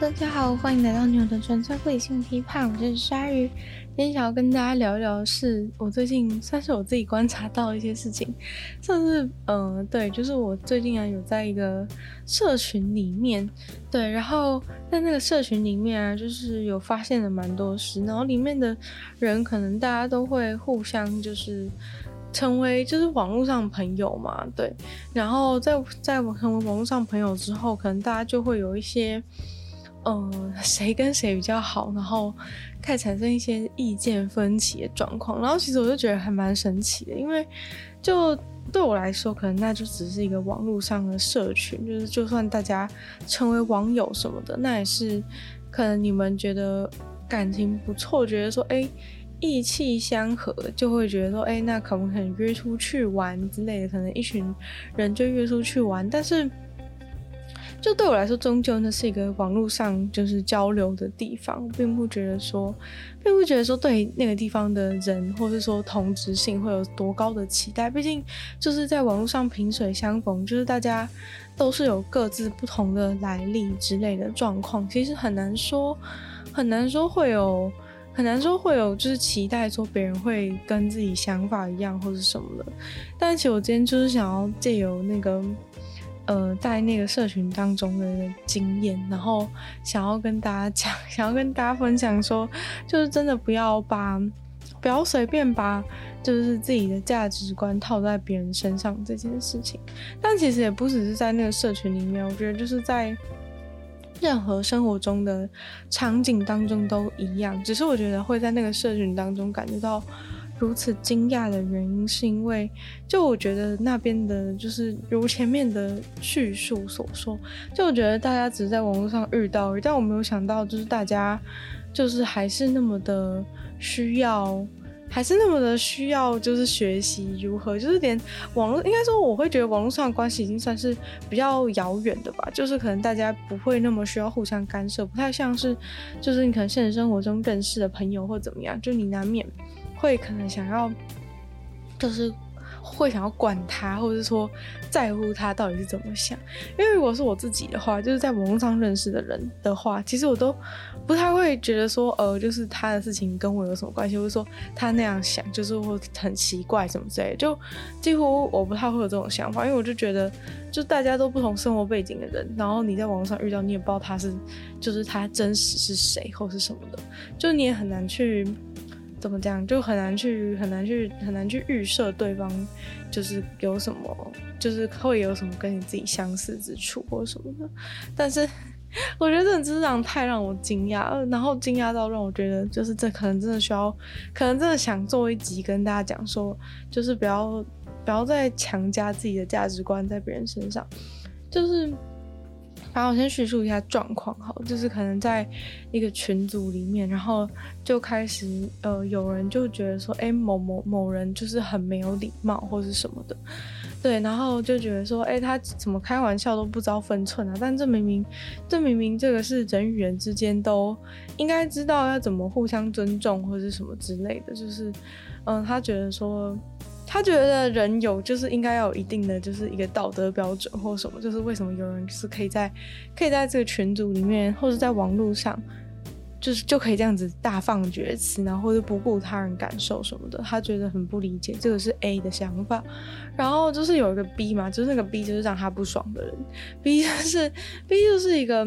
大家好，欢迎来到牛的纯粹理性批判，我是鲨鱼。今天想要跟大家聊一聊是，我最近算是我自己观察到一些事情，算是嗯、对，就是我最近啊有在一个社群里面，对，然后在那个社群里面啊，就是有发现了蛮多事，然后里面的人可能大家都会互相就是成为就是网络上朋友嘛，对，然后在在我成为网络上朋友之后，可能大家就会有一些。嗯，谁跟谁比较好，然后开始产生一些意见分歧的状况，然后其实我就觉得还蛮神奇的，因为就对我来说，可能那就只是一个网络上的社群，就是就算大家成为网友什么的，那也是可能你们觉得感情不错，觉得说哎意气相合，就会觉得说哎那可不可以约出去玩之类的，可能一群人就约出去玩，但是。就对我来说，终究那是一个网络上就是交流的地方，并不觉得说，并不觉得说对那个地方的人，或是说同质性会有多高的期待。毕竟就是在网络上萍水相逢，就是大家都是有各自不同的来历之类的状况，其实很难说，很难说会有，很难说会有就是期待说别人会跟自己想法一样或是什么的。但其实我今天就是想要借由那个。呃，在那个社群当中的经验，然后想要跟大家 讲，想要跟大家分享说，就是真的不要把，不要随便把，就是自己的价值观套在别人身上这件事情。但其实也不只是在那个社群里面，我觉得就是在任何生活中的场景当中都一样。只是我觉得会在那个社群当中感觉到。如此惊讶的原因，是因为就我觉得那边的，就是如前面的叙述所说，就我觉得大家只是在网络上遇到，但我没有想到，就是大家就是还是那么的需要，还是那么的需要，就是学习如何，就是连网络，应该说我会觉得网络上的关系已经算是比较遥远的吧，就是可能大家不会那么需要互相干涉，不太像是就是你可能现实生活中认识的朋友或怎么样，就你难免。会可能想要，就是会想要管他，或者是说在乎他到底是怎么想。因为如果是我自己的话，就是在网络上认识的人的话，其实我都不太会觉得说，呃，就是他的事情跟我有什么关系，或者说他那样想，就是会很奇怪什么之类的，就几乎我不太会有这种想法。因为我就觉得，就大家都不同生活背景的人，然后你在网上遇到，你也不知道他是，就是他真实是谁或是什么的，就你也很难去。怎么讲，就很难去很难去很难去预设对方就是有什么，就是会有什么跟你自己相似之处或什么的。但是 我觉得这真的太让我惊讶，然后惊讶到让我觉得，就是这可能真的需要，可能真的想做一集跟大家讲说，就是不要不要再强加自己的价值观在别人身上，就是。然后我先叙述一下状况，好，就是可能在一个群组里面，然后就开始呃，有人就觉得说，哎，某某某人就是很没有礼貌或是什么的，对，然后就觉得说，哎，他怎么开玩笑都不知道分寸啊？但这明明，这明明这个是人与人之间都应该知道要怎么互相尊重或是什么之类的，就是，嗯，他觉得说。他觉得人有就是应该要有一定的就是一个道德标准或什么，就是为什么有人是可以在可以在这个群组里面或者在网络上，就是就可以这样子大放厥词，然后或者不顾他人感受什么的，他觉得很不理解，这个是 A 的想法。然后就是有一个 B 嘛，就是那个 B 就是让他不爽的人，B 就是 B 就是一个。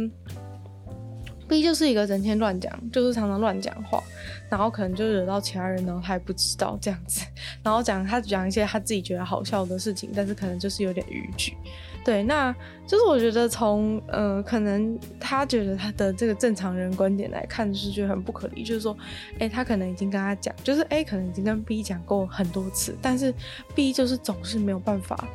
B 就是一个整天乱讲，就是常常乱讲话，然后可能就惹到其他人，然后他还不知道这样子，然后讲他讲一些他自己觉得好笑的事情，但是可能就是有点逾矩。对，那就是我觉得从呃，可能他觉得他的这个正常人观点来看，就是觉得很不可理，就是说，哎，他可能已经跟他讲，就是 A 可能已经跟 B 讲过很多次，但是 B 就是总是没有办法。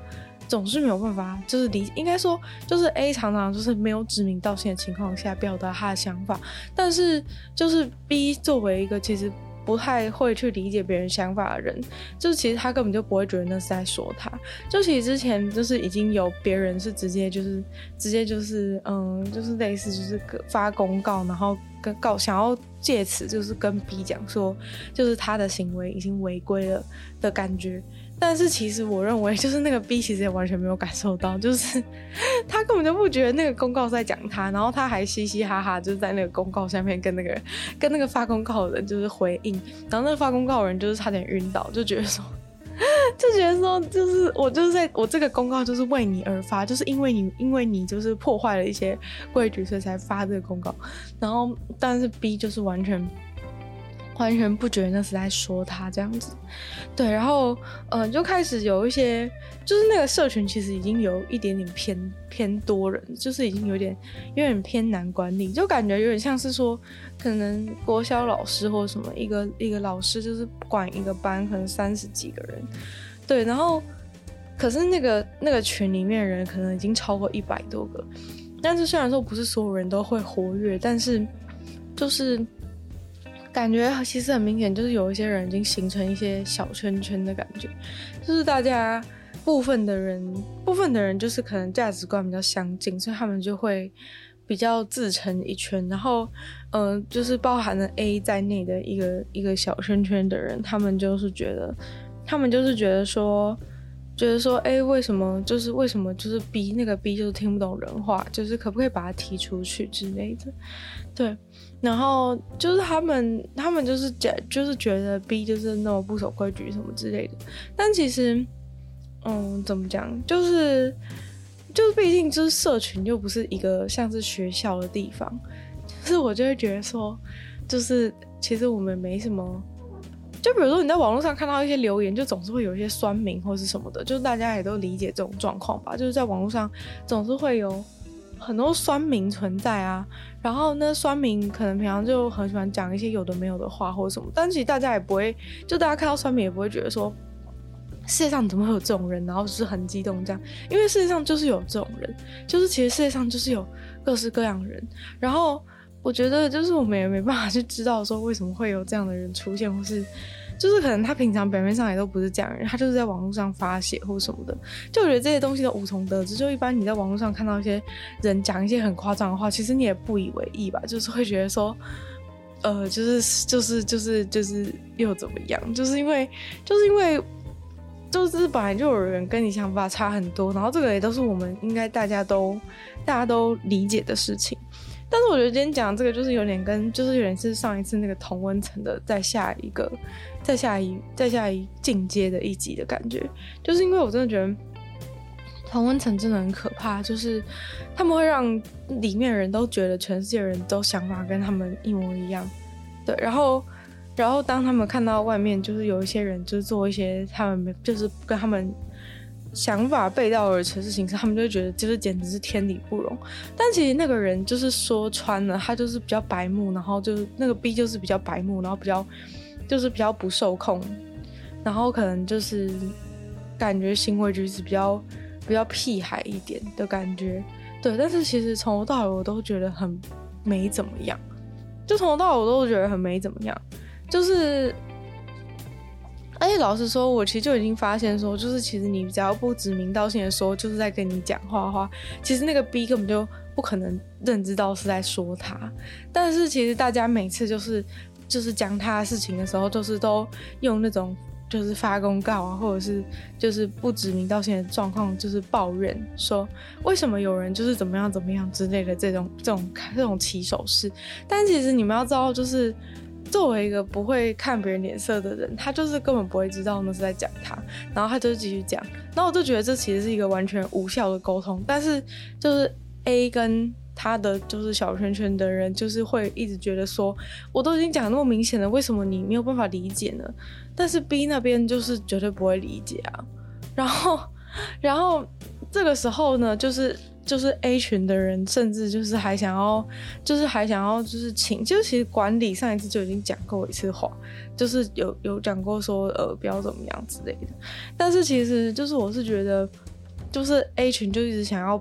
总是没有办法，就是理，应该说就是 A 常常就是没有指名道姓的情况下表达他的想法，但是就是 B 作为一个其实不太会去理解别人想法的人，就是其实他根本就不会觉得那是在说他。就其实之前就是已经有别人是直接就是直接就是嗯，就是类似就是发公告，然后跟告想要借此就是跟 B 讲说，就是他的行为已经违规了的感觉。但是其实我认为，就是那个 B 其实也完全没有感受到，就是 他根本就不觉得那个公告在讲他，然后他还嘻嘻哈哈，就是在那个公告下面跟那个 跟那个发公告的人就是回应，然后那个发公告的人就是差点晕倒，就觉得说。就觉得说，就是我就是在我这个公告就是为你而发，就是因为你因为你就是破坏了一些规矩，所以才发这个公告。然后，但是 B 就是完全。完全不觉得那是在说他这样子，对，然后嗯、就开始有一些，就是那个社群其实已经有一点点偏偏多人，就是已经有点有点偏难管理，就感觉有点像是说，可能国小老师或什么一个一个老师就是管一个班，可能三十几个人，对，然后可是那个那个群里面的人可能已经超过一百多个，但是虽然说不是所有人都会活跃，但是就是。感觉其实很明显，就是有一些人已经形成一些小圈圈的感觉，就是大家部分的人，部分的人就是可能价值观比较相近，所以他们就会比较自成一圈。然后，嗯、就是包含了 A 在内的一个一个小圈圈的人，他们就是觉得，他们就是觉得说，觉得说，哎，为什么就是为什么就是 B 那个 B 就是听不懂人话，就是可不可以把他踢出去之类的，对。然后就是他们，他们就是觉，就是觉得 B 就是那么不守规矩什么之类的。但其实，嗯，怎么讲，就是就是毕竟就是社群又不是一个像是学校的地方，就是我就会觉得说，就是其实我们没什么，就比如说你在网络上看到一些留言，就总是会有一些酸民或是什么的，就大家也都理解这种状况吧，就是在网络上总是会有。很多酸民存在啊，然后呢，酸民可能平常就很喜欢讲一些有的没有的话或者什么，但其实大家也不会，就大家看到酸民也不会觉得说世界上怎么会有这种人，然后就是很激动这样，因为世界上就是有这种人，就是其实世界上就是有各式各样的人，然后我觉得就是我们也没办法去知道说为什么会有这样的人出现，或是。就是可能他平常表面上也都不是这样人，他就是在网络上发泄或什么的，就我觉得这些东西都无从得知。就一般你在网络上看到一些人讲一些很夸张的话，其实你也不以为意吧，就是会觉得说，呃，就是就是就是就是又怎么样？就是因为就是因为就是本来就有人跟你想法差很多，然后这个也都是我们应该大家都大家都理解的事情。但是我觉得今天讲这个就是有点跟，就是有点是上一次那个同温层的再下一个，再下一再下一进阶的一集的感觉，就是因为我真的觉得同温层真的很可怕，就是他们会让里面的人都觉得全世界人都想法跟他们一模一样，对，然后然后当他们看到外面就是有一些人就是做一些他们没就是跟他们。想法背道而驰的事情时，他们就会觉得就是简直是天理不容。但其实那个人就是说穿了，他就是比较白目，然后就是那个 B 就是比较白目，然后比较就是比较不受控，然后可能就是感觉行为举止比较比较屁孩一点的感觉。对，但是其实从头到尾我都觉得很没怎么样，就从头到尾我都觉得很没怎么样，就是。而且老实说，我其实就已经发现说，就是其实你只要不指名道姓的说，就是在跟你讲话的话，其实那个 B 根本就不可能认知到是在说他。但是其实大家每次就是就是讲他的事情的时候，就是都用那种就是发公告啊，或者是就是不指名道姓的状况，就是抱怨说为什么有人就是怎么样怎么样之类的这种这种这种起手式。但其实你们要知道，就是。作为一个不会看别人脸色的人，他就是根本不会知道那是在讲他，然后他就继续讲，然后我就觉得这其实是一个完全无效的沟通。但是就是 A 跟他的就是小圈圈的人，就是会一直觉得说，我都已经讲那么明显了，为什么你没有办法理解呢？但是 B 那边就是绝对不会理解啊。然后，然后这个时候呢，就是。就是 A 群的人，甚至就是还想要，就是还想要，就是请，就其实管理上一次就已经讲过一次话，就是有有讲过说，呃，不要怎么样之类的。但是其实就是我是觉得，就是 A 群就一直想要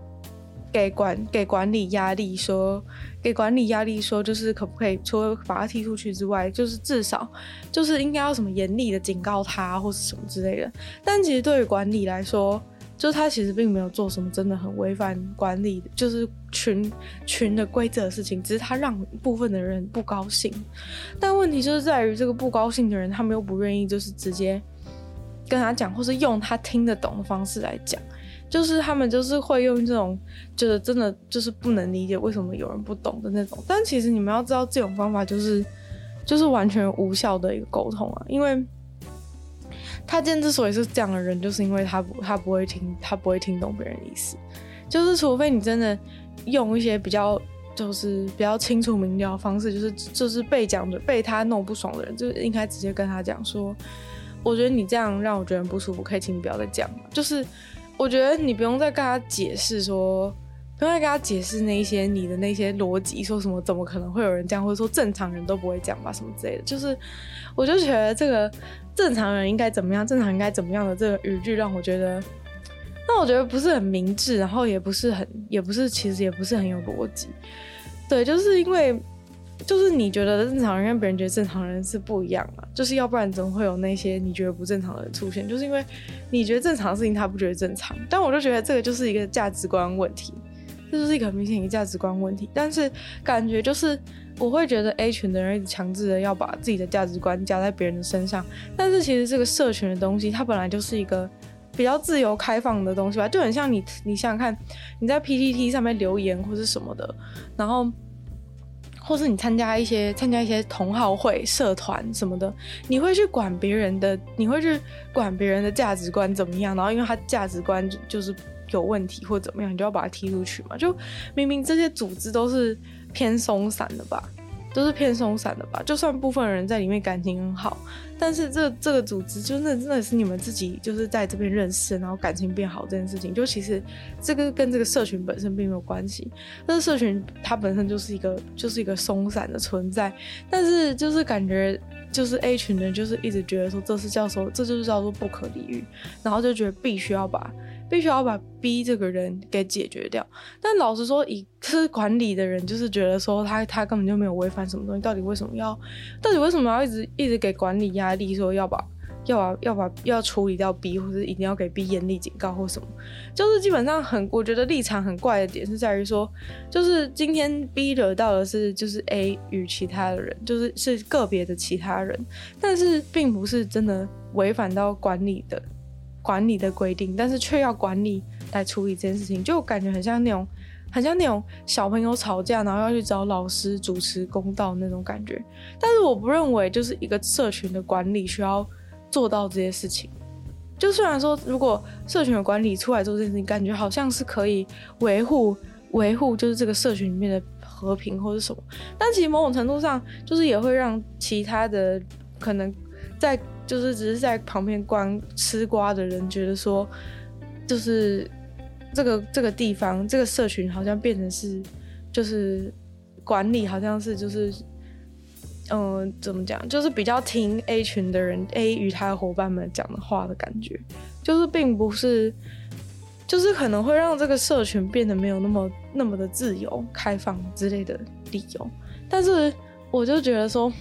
给管给管理压力，说给管理压力，说就是可不可以除了把他踢出去之外，就是至少就是应该要什么严厉的警告他或是什么之类的。但其实对于管理来说，就他其实并没有做什么真的很违反管理，就是群群的规则的事情，只是他让部分的人不高兴。但问题就是在于这个不高兴的人，他们又不愿意就是直接跟他讲，或是用他听得懂的方式来讲。就是他们就是会用这种，就是真的就是不能理解为什么有人不懂的那种。但其实你们要知道，这种方法就是就是完全无效的一个沟通啊。因为他今天之所以是这样的人，就是因为他不他不会听他不会听懂别人的意思。就是除非你真的用一些比较就是比较清楚明了的方式，就是就是被讲的被他弄不爽的人，就应该直接跟他讲说，我觉得你这样让我觉得不舒服，可以请你不要再讲了。就是。我觉得你不用再跟他解释说，不用再跟他解释那些你的那些逻辑，说什么怎么可能会有人这样，或者说正常人都不会讲吧，什么之类的。就是，我就觉得这个正常人应该怎么样，正常应该怎么样的这个语句，让我觉得，那我觉得不是很明智，然后也不是很，也不是，其实也不是很有逻辑。对，就是因为。就是你觉得正常人跟别人觉得正常人是不一样嘛？就是要不然怎么会有那些你觉得不正常的人出现？就是因为你觉得正常的事情他不觉得正常，但我就觉得这个就是一个价值观问题，这就是一个很明显一个价值观问题。但是感觉就是我会觉得 A 群的人一直强制的要把自己的价值观加在别人的身上，但是其实这个社群的东西它本来就是一个比较自由开放的东西吧，就很像你你想想看，你在 PTT 上面留言或是什么的，然后。或是你参加一些参加一些同好会、社团什么的，你会去管别人的，你会去管别人的价值观怎么样？然后因为他价值观就是有问题或怎么样，你就要把他踢出去嘛？就明明这些组织都是偏松散的吧？都是偏松散的吧，就算部分人在里面感情很好，但是这这个组织就那真的是你们自己就是在这边认识，然后感情变好这件事情，就其实这个跟这个社群本身并没有关系。但是社群它本身就是一个就是一个松散的存在，但是就是感觉就是 A 群人就是一直觉得说这是叫做这就是叫做不可理喻，然后就觉得必须要把。必须要把 B 这个人给解决掉，但老实说，以是管理的人就是觉得说他他根本就没有违反什么东西，到底为什么要，到底为什么要一直一直给管理压力，说要把要把要把要处理掉 B，或者一定要给 B 严厉警告或什么，就是基本上很我觉得立场很怪的点是在于说，就是今天 B 惹到的是就是 A 与其他的人，就是是个别的其他人，但是并不是真的违反到管理的。管理的规定，但是却要管理来处理这件事情，就感觉很像那种，很像那种小朋友吵架，然后要去找老师主持公道那种感觉。但是我不认为，就是一个社群的管理需要做到这些事情。就虽然说，如果社群的管理出来做这件事情，感觉好像是可以维护维护，就是这个社群里面的和平或者什么，但其实某种程度上，就是也会让其他的可能在。就是只是在旁边观吃瓜的人觉得说，就是这个这个地方这个社群好像变成是，就是管理好像是就是，嗯、怎么讲？就是比较听 A 群的人 A 与他的伙伴们讲的话的感觉，就是并不是，就是可能会让这个社群变得没有那么那么的自由开放之类的理由。但是我就觉得说。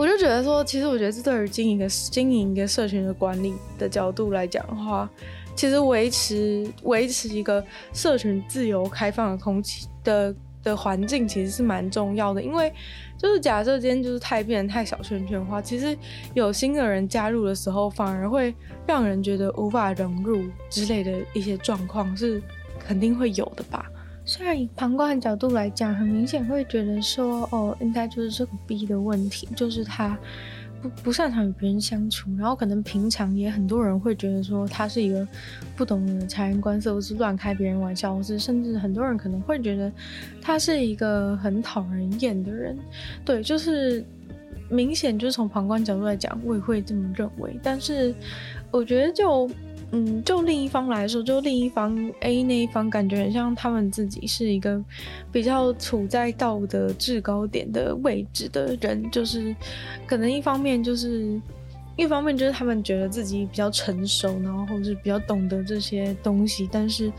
我就觉得说，其实我觉得这对于经营一个经营一个社群的管理的角度来讲的话，其实维持维持一个社群自由开放的空气的的环境，其实是蛮重要的。因为就是假设今天就是太变太小圈圈的话，其实有新的人加入的时候，反而会让人觉得无法融入之类的一些状况，是肯定会有的吧。虽然以旁观的角度来讲，很明显会觉得说，哦，应该就是这个 B 的问题，就是他不不擅长与别人相处，然后可能平常也很多人会觉得说他是一个不懂察言观色，或是乱开别人玩笑，或是甚至很多人可能会觉得他是一个很讨人厌的人。对，就是明显就是从旁观角度来讲，我也会这么认为。但是我觉得就。嗯，就另一方来说，就另一方 A 那一方，感觉很像他们自己是一个比较处在道德制高点的位置的人，就是可能一方面就是一方面就是他们觉得自己比较成熟，然后或是比较懂得这些东西，但是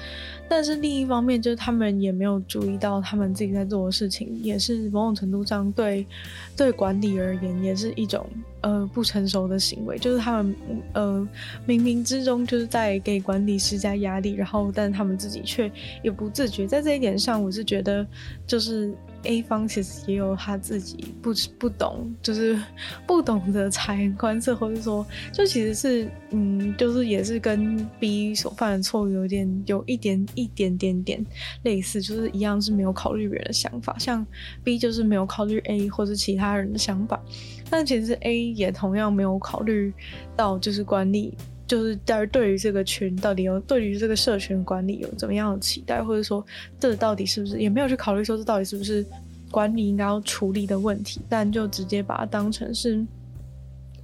但是另一方面就是他们也没有注意到他们自己在做的事情，也是某种程度上对对管理而言也是一种呃不成熟的行为，就是他们呃冥冥之中就是在给管理施加压力，然后但他们自己却也不自觉，在这一点上，我是觉得就是。A 方其实也有他自己不不懂，就是不懂得察言观色，或者说，就其实是，嗯，就是也是跟 B 所犯的错误有点有一点一点点点类似，就是一样是没有考虑别人的想法，像 B 就是没有考虑 A 或是其他人的想法，但其实 A 也同样没有考虑到就是管理。就是在对于这个群到底有对于这个社群管理有怎么样的期待，或者说这到底是不是也没有去考虑说这到底是不是管理应该要处理的问题，但就直接把它当成是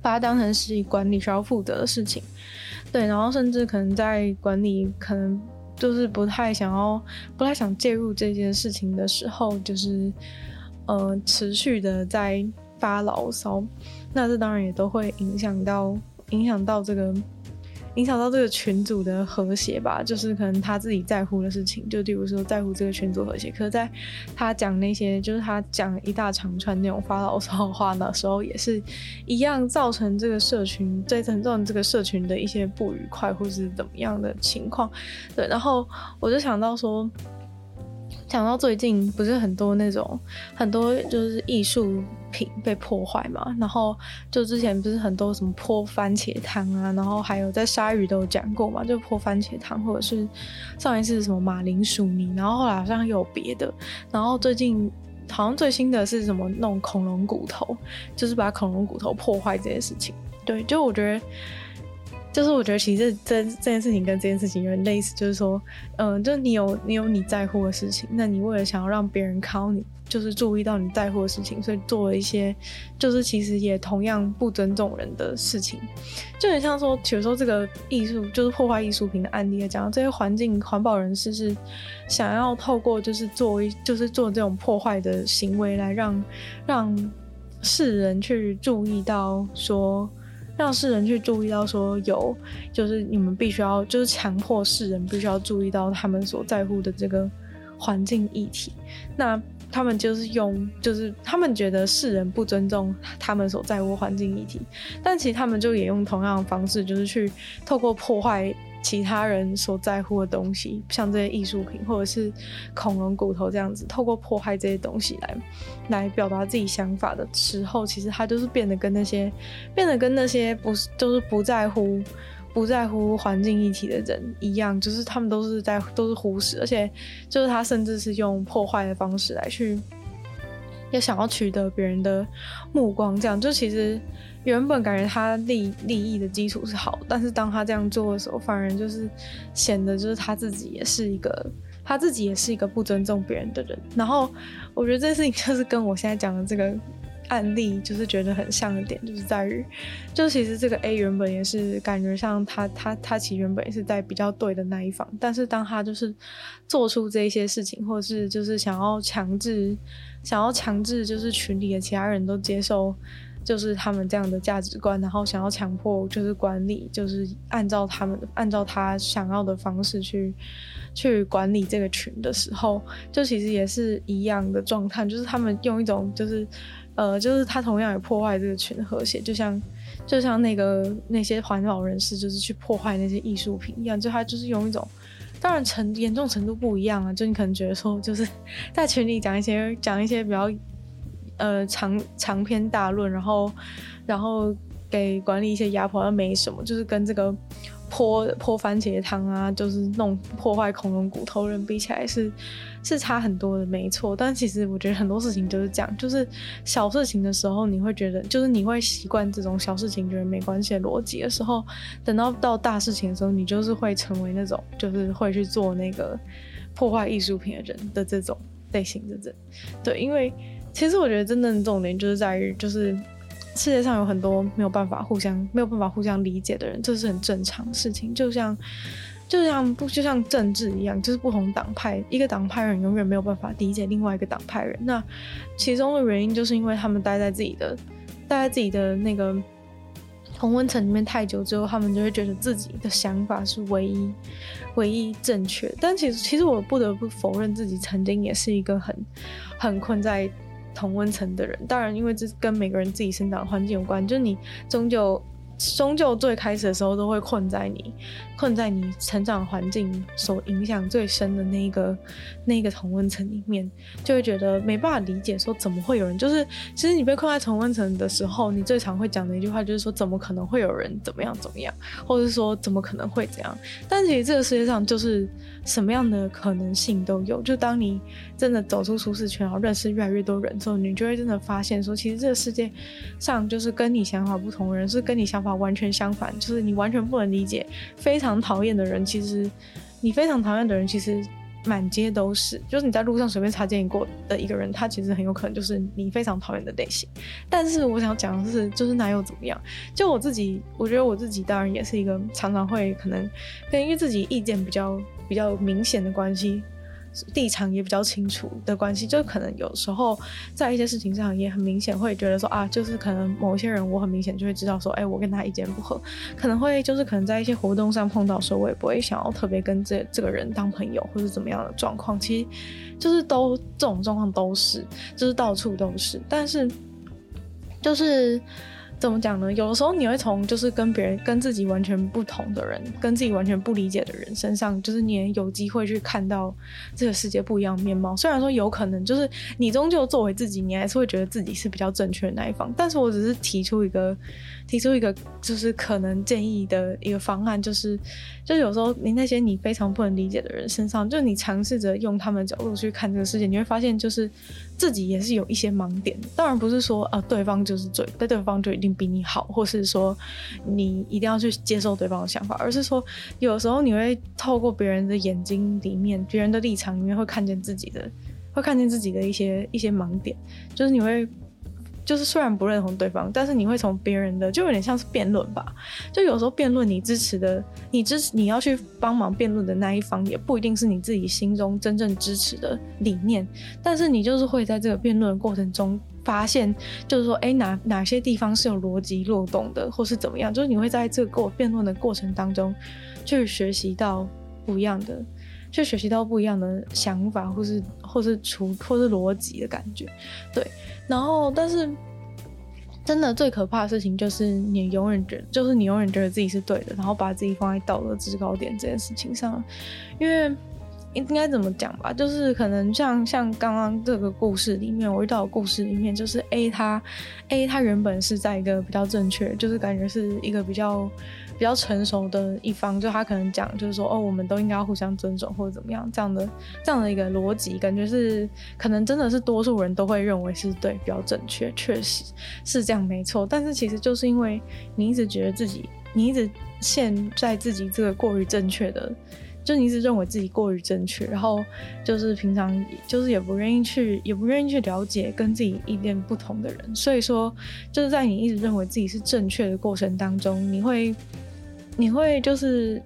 把它当成是管理需要负责的事情，对，然后甚至可能在管理可能就是不太想要不太想介入这件事情的时候，就是呃持续的在发牢骚，那这当然也都会影响到影响到这个。影响到这个群组的和谐吧，就是可能他自己在乎的事情，就例如说在乎这个群组和谐。可是在他讲那些，就是他讲一大长串那种发牢骚的话的时候，也是一样造成这个社群，在造成这个社群的一些不愉快或是怎么样的情况。对，然后我就想到说。想到最近不是很多那种很多就是艺术品被破坏嘛，然后就之前不是很多什么泼番茄汤啊，然后还有在鲨鱼都有讲过嘛，就泼番茄汤或者是上一次什么马铃薯泥，然后后来好像有别的，然后最近好像最新的是什么弄恐龙骨头，就是把恐龙骨头破坏这件事情，对，就我觉得。就是我觉得其实这这件事情跟这件事情有点类似，就是说，嗯、就你有你有你在乎的事情，那你为了想要让别人靠你，就是注意到你在乎的事情，所以做了一些，就是其实也同样不尊重人的事情，就很像说，比如说这个艺术就是破坏艺术品的案例来讲，这些环境环保人士是想要透过就是做一就是做这种破坏的行为来让让世人去注意到说。让世人去注意到，说有，就是你们必须要，就是强迫世人必须要注意到他们所在乎的这个环境议题。那他们就是用，就是他们觉得世人不尊重他们所在乎环境议题，但其实他们就也用同样的方式，就是去透过破坏。其他人所在乎的东西，像这些艺术品或者是恐龙骨头这样子，透过破坏这些东西来来表达自己想法的时候，其实他就是变得跟那些变得跟那些不是就是不在乎不在乎环境议题的人一样，就是他们都是在都是忽视，而且就是他甚至是用破坏的方式来去也想要取得别人的目光，这样就其实。原本感觉他利利益的基础是好，但是当他这样做的时候，反而就是显得就是他自己也是一个他自己也是一个不尊重别人的人。然后我觉得这件事情就是跟我现在讲的这个案例就是觉得很像的点，就是在于，就其实这个 A 原本也是感觉像他他他其实原本也是在比较对的那一方，但是当他就是做出这些事情，或者是就是想要强制想要强制就是群里的其他人都接受。就是他们这样的价值观，然后想要强迫就是管理，就是按照他们按照他想要的方式去去管理这个群的时候，就其实也是一样的状态，就是他们用一种就是呃，就是他同样也破坏这个群的和谐，就像就像那个那些环保人士就是去破坏那些艺术品一样，就他就是用一种，当然程严重程度不一样啊，就你可能觉得说就是 在群里讲一些讲一些比较。呃，长长篇大论，然后，然后给管理一些压迫，那没什么，就是跟这个泼泼番茄汤啊，就是弄破坏恐龙骨头人比起来是是差很多的，没错。但其实我觉得很多事情就是这样，就是小事情的时候你会觉得，就是你会习惯这种小事情觉得没关系的逻辑的时候，等到到大事情的时候，你就是会成为那种就是会去做那个破坏艺术品的人的这种类型的人，对，因为。其实我觉得真正的重点就是在于，就是世界上有很多没有办法互相没有办法互相理解的人，这是很正常的事情。就像就像不就像政治一样，就是不同党派，一个党派人永远没有办法理解另外一个党派人。那其中的原因就是因为他们待在自己的待在自己的那个同温层里面太久之后，他们就会觉得自己的想法是唯一唯一正确。但其实其实我不得不否认，自己曾经也是一个很很困在。同温层的人。当然，因为这跟每个人自己生长环境有关，就是你终究。终究最开始的时候都会困在你，困在你成长环境所影响最深的那个那个同温层里面，就会觉得没办法理解，说怎么会有人就是，其实你被困在同温层的时候，你最常会讲的一句话就是说，怎么可能会有人怎么样怎么样，或者是说怎么可能会怎样？但其实这个世界上就是什么样的可能性都有，就当你真的走出舒适圈，然后认识越来越多人之后，你就会真的发现说，其实这个世界上就是跟你想法不同的人，是跟你想法。完全相反，就是你完全不能理解，非常讨厌的人，其实你非常讨厌的人，其实满街都是。就是你在路上随便擦肩过的一个人，他其实很有可能就是你非常讨厌的类型。但是我想讲的是，就是那又怎么样？就我自己，我觉得我自己当然也是一个常常会可能跟因为自己意见比较比较明显的关系。立场也比较清楚的关系，就可能有时候在一些事情上也很明显会觉得说啊，就是可能某些人我很明显就会知道说，哎、我跟他意见不合，可能会就是可能在一些活动上碰到的时候，我也不会想要特别跟这这个人当朋友或者怎么样的状况，其实就是都这种状况都是，就是到处都是，但是就是。怎么讲呢？有的时候你会从就是跟别人、跟自己完全不同的人、跟自己完全不理解的人身上，就是你有机会去看到这个世界不一样的面貌。虽然说有可能就是你终究作为自己，你还是会觉得自己是比较正确的那一方。但是我只是提出一个、提出一个就是可能建议的一个方案，就是就有时候你那些你非常不能理解的人身上，就你尝试着用他们的角度去看这个世界，你会发现就是自己也是有一些盲点。当然不是说呃对方就是对，对方就一定。比你好，或是说你一定要去接受对方的想法，而是说有时候你会透过别人的眼睛里面，别人的立场里面会看见自己的，会看见自己的一些一些盲点，就是你会，就是虽然不认同对方，但是你会从别人的，就有点像是辩论吧，就有时候辩论你支持的，你支持你要去帮忙辩论的那一方，也不一定是你自己心中真正支持的理念，但是你就是会在这个辩论的过程中。发现就是说，哎，哪哪些地方是有逻辑漏洞的，或是怎么样？就是你会在这个跟我辩论的过程当中，去学习到不一样的，就学习到不一样的想法，或是或是处或是逻辑的感觉。对，然后但是真的最可怕的事情就是你永远觉，就是你永远觉得自己是对的，然后把自己放在道德制高点这件事情上，因为。应该怎么讲吧？就是可能像像刚刚这个故事里面，我遇到的故事里面，就是 A 他 A 他原本是在一个比较正确，就是感觉是一个比较比较成熟的一方，就他可能讲就是说哦，我们都应该要互相尊重或者怎么样这样的这样的一个逻辑，感觉是可能真的是多数人都会认为是对比较正确，确实是这样没错。但是其实就是因为你一直觉得自己，你一直陷在自己这个过于正确的。就你一直认为自己过于正确，然后就是平常就是也不愿意去，也不愿意去了解跟自己意见不同的人，所以说就是在你一直认为自己是正确的过程当中，你会你会就是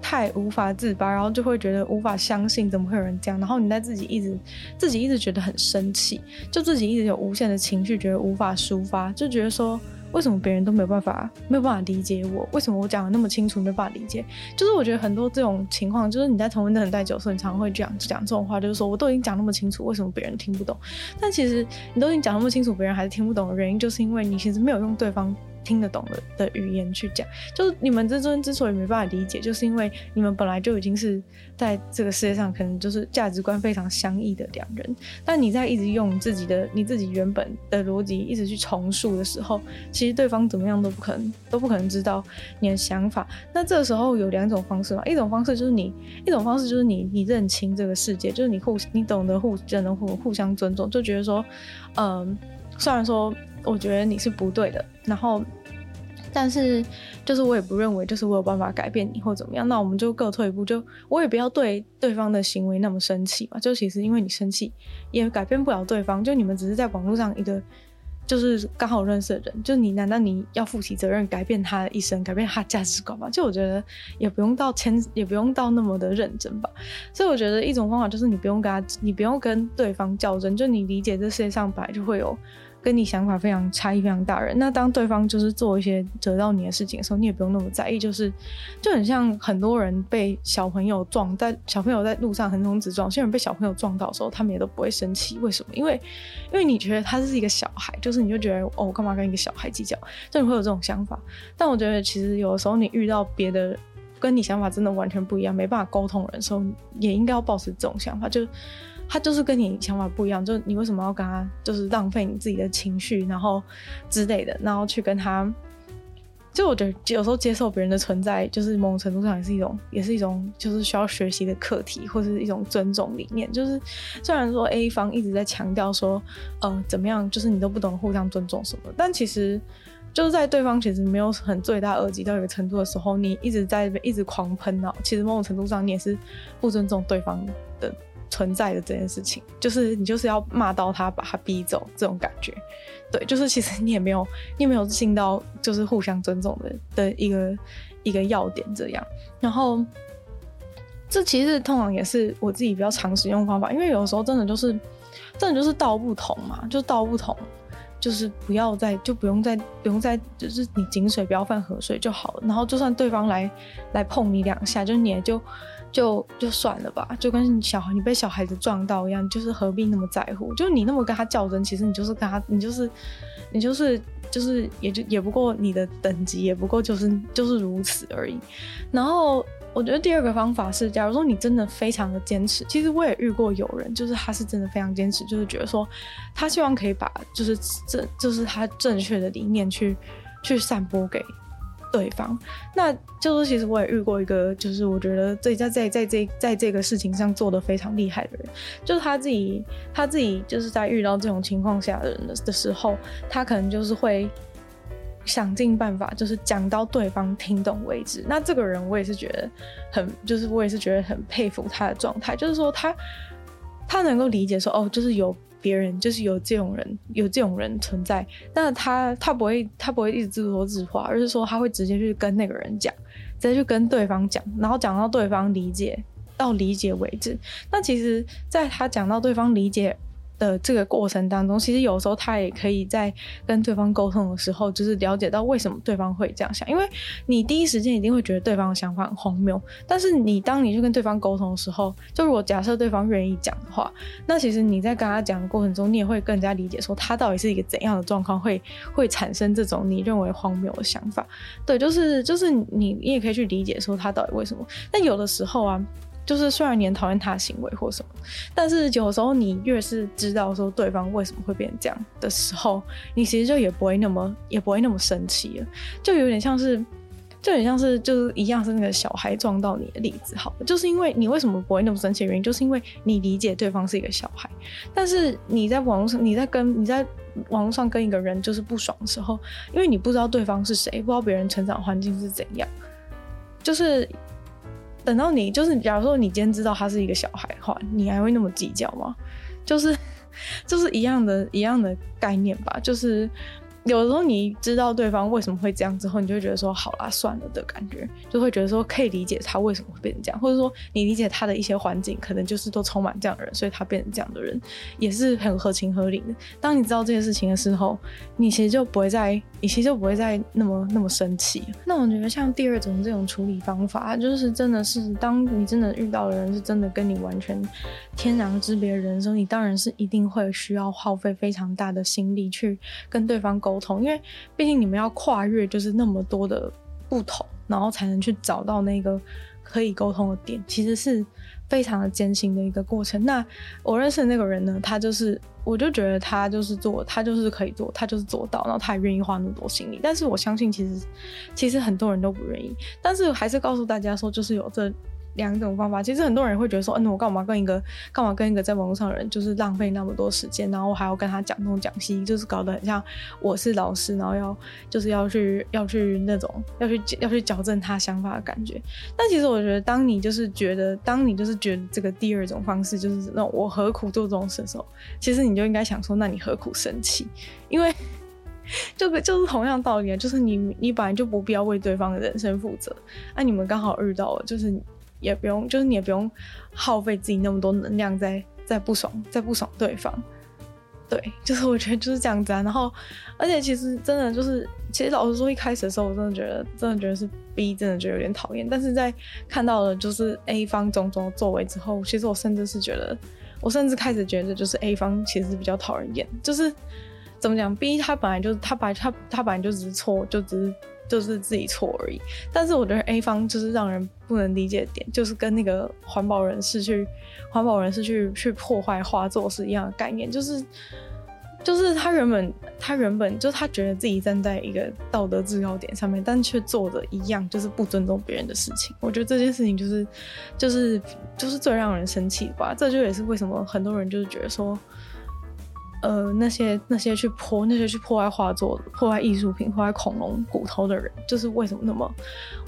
太无法自拔，然后就会觉得无法相信怎么会有人这样，然后你在自己一直自己一直觉得很生气，就自己一直有无限的情绪，觉得无法抒发，就觉得说。为什么别人都没有办法没有办法理解我？为什么我讲的那么清楚没有办法理解？就是我觉得很多这种情况，就是你在同温层待久，所以你常常会讲讲这种话，就是说我都已经讲那么清楚，为什么别人听不懂？但其实你都已经讲那么清楚，别人还是听不懂的原因，就是因为你其实没有用对方。听得懂的的语言去讲，就是你们之间之所以没办法理解，就是因为你们本来就已经是在这个世界上可能就是价值观非常相异的两人，但你在一直用自己的你自己原本的逻辑一直去重塑的时候，其实对方怎么样都不可能都不可能知道你的想法。那这时候有两种方式嘛，一种方式就是你，一种方式就是你你认清这个世界，就是你互你懂得互真的互互相尊重，就觉得说，嗯，虽然说。我觉得你是不对的，然后，但是就是我也不认为，就是我有办法改变你或怎么样，那我们就各退一步，就我也不要对对方的行为那么生气嘛。就其实因为你生气也改变不了对方，就你们只是在网络上一个就是刚好认识的人，就你难道你要负起责任改变他的一生，改变他价值观吗？就我觉得也不用到牵，也不用到那么的认真吧。所以我觉得一种方法就是你不用跟他，你不用跟对方较真，就你理解这世界上本来就会有。跟你想法非常差异非常大人，那当对方就是做一些惹到你的事情的时候，你也不用那么在意，就是就很像很多人被小朋友撞，在小朋友在路上横冲直撞，有些人被小朋友撞到的时候，他们也都不会生气，为什么？因为因为你觉得他是一个小孩，就是你就觉得哦，我干嘛跟一个小孩计较？就你会有这种想法。但我觉得其实有的时候你遇到别的跟你想法真的完全不一样，没办法沟通人的时候，也应该要保持这种想法，就。他就是跟你想法不一样，就你为什么要跟他，就是浪费你自己的情绪，然后之类的，然后去跟他，就我觉得有时候接受别人的存在，就是某种程度上也是一种，也是一种就是需要学习的课题，或是一种尊重理念。就是虽然说 A 方一直在强调说，呃，怎么样，就是你都不懂互相尊重什么，但其实就是在对方其实没有很罪大恶极到一个程度的时候，你一直在一直狂喷啊，其实某种程度上你也是不尊重对方的。存在的这件事情，就是你就是要骂到他，把他逼走，这种感觉，对，就是其实你也没有，你也没有尽到就是互相尊重的的一个一个要点这样。然后，这其实通常也是我自己比较常使用方法，因为有时候真的就是真的就是道不同嘛，就道不同，就是不要再就不用再不用再就是你井水不要犯河水就好了。然后就算对方来来碰你两下，就你也就。就就算了吧，就跟你小孩，你被小孩子撞到一样，就是何必那么在乎？就你那么跟他较真，其实你就是跟他，你就是，你就是，就是，也就也不过你的等级，也不过就是就是如此而已。然后我觉得第二个方法是，假如说你真的非常的坚持，其实我也遇过有人，就是他是真的非常坚持，就是觉得说他希望可以把就是正就是他正确的理念去去散播给。对方，那就是其实我也遇过一个，就是我觉得在在在在这在这个事情上做得非常厉害的人，就是他自己他自己就是在遇到这种情况下的人的的时候，他可能就是会想尽办法，就是讲到对方听懂为止。那这个人我也是觉得很，就是我也是觉得很佩服他的状态，就是说他他能够理解说哦，就是有。别人就是有这种人，有这种人存在，但他他不会，他不会一直自说自话，而是说他会直接去跟那个人讲，直接去跟对方讲，然后讲到对方理解，到理解为止。那其实，在他讲到对方理解。的这个过程当中，其实有时候他也可以在跟对方沟通的时候，就是了解到为什么对方会这样想。因为你第一时间一定会觉得对方的想法很荒谬，但是你当你去跟对方沟通的时候，就如果假设对方愿意讲的话，那其实你在跟他讲的过程中，你也会更加理解说他到底是一个怎样的状况，会会产生这种你认为荒谬的想法。对，就是就是你你也可以去理解说他到底为什么。但有的时候啊。就是虽然你很讨厌他的行为或什么，但是有时候你越是知道说对方为什么会变成这样的时候，你其实就也不会那么也不会那么生气了，就有点像是，就有点像是就是一样是那个小孩撞到你的例子，好，就是因为你为什么不会那么生气的原因，就是因为你理解对方是一个小孩，但是你在网络上你在跟你在网络上跟一个人就是不爽的时候，因为你不知道对方是谁，不知道别人成长环境是怎样，就是。等到你就是，假如说你今天知道他是一个小孩的话，你还会那么计较吗？就是，就是一样的，一样的概念吧，就是。有的时候你知道对方为什么会这样之后，你就会觉得说好啦，算了的感觉，就会觉得说可以理解他为什么会变成这样，或者说你理解他的一些环境，可能就是都充满这样的人，所以他变成这样的人也是很合情合理的。当你知道这件事情的时候，你其实就不会再，你其实就不会再那么那么生气。那我觉得像第二种这种处理方法，就是真的是当你真的遇到的人是真的跟你完全天壤之别的人的时候，你当然是一定会需要耗费非常大的心力去跟对方沟。沟通，因为毕竟你们要跨越就是那么多的不同，然后才能去找到那个可以沟通的点，其实是非常的艰辛的一个过程。那我认识的那个人呢，他就是，我就觉得他就是做，他就是可以做，他就是做到，然后他也愿意花那么多心力。但是我相信，其实其实很多人都不愿意。但是还是告诉大家说，就是有这。两种方法，其实很多人会觉得说，嗯，我干嘛跟一个干嘛跟一个在网络上的人，就是浪费那么多时间，然后还要跟他讲东讲西，就是搞得很像我是老师，然后要就是要去要去那种要去要去矫正他想法的感觉。但其实我觉得，当你就是觉得，当你就是觉得这个第二种方式就是那种我何苦做这种事的时候，其实你就应该想说，那你何苦生气？因为 就就是同样道理啊，就是你你本来就不必要为对方的人生负责，那、你们刚好遇到了，就是。也不用，就是你也不用耗费自己那么多能量在在不爽，在不爽对方。对，就是我觉得就是这样子啊。然后，而且其实真的就是，其实老实说，一开始的时候，我真的觉得，真的觉得是 B，真的觉得有点讨厌。但是在看到了就是 A 方种种作为之后，其实我甚至是觉得，我甚至开始觉得，就是 A 方其实比较讨人厌。就是怎么讲，B 他本来就是他本来他他本来就只是错，就只是。就是自己错而已，但是我觉得 A 方就是让人不能理解的点，就是跟那个环保人士去环保人士去去破坏画作是一样的概念，就是就是他原本他原本就是他觉得自己站在一个道德制高点上面，但却做的一样就是不尊重别人的事情。我觉得这件事情就是就是就是最让人生气吧，这就也是为什么很多人就是觉得说。呃，那些那些去破那些去破坏画作、破坏艺术品、破坏恐龙骨头的人，就是为什么那么